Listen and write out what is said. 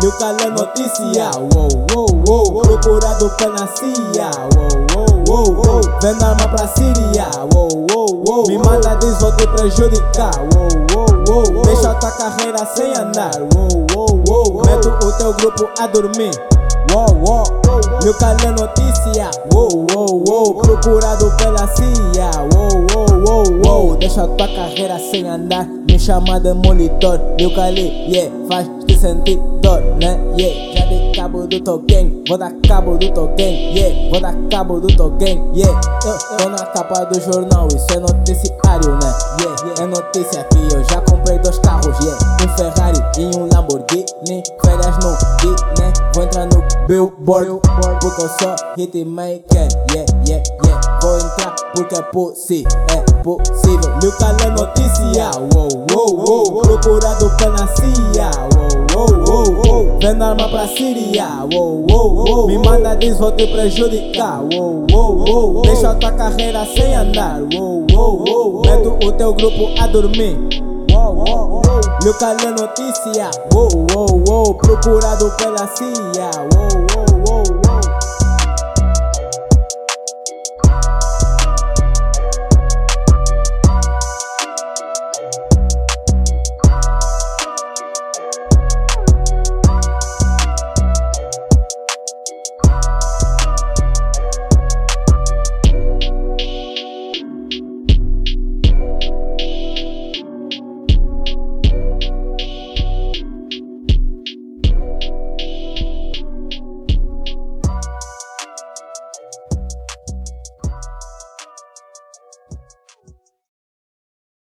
Meu calé notícia, wow, wow, wow. Procurado pela CIA, wow, wow, wow, wow. Vendo arma pra Síria, wow, wow, wow. Me manda diz vou te prejudicar, wow, wow, wow. Deixa tua carreira sem andar, wow, wow, wow. Meto o teu grupo a dormir. Wow, wow, meu calé notícia, wow, wow, wow. Procurado pela CIA, wow, wow, wow, wow. Deixa tua carreira sem andar, me chama de monitor. Meu calé, yeah, faz te sentir dor, né? Yeah, já dei cabo do token, vou dar cabo do token, yeah, vou dar cabo do token, yeah. Eu tô na capa do jornal, isso é noticiário, né? Yeah, é notícia que eu já comprei dois carros, yeah. Um Ferrari e um Lamborghini, férias no né? Vou entrar no Billboard, porque eu sou hitmaker, yeah, yeah, yeah. Vou entrar porque é possível, é possível. Meu calé notícia, wow, wow, Procurado pela CIA, wow, wow, wow. Vendo arma pra Síria. Me manda diz vou te prejudicar. Deixa tua carreira sem andar. Meto o teu grupo a dormir. Meu calé notícia. Procurado pela CIA.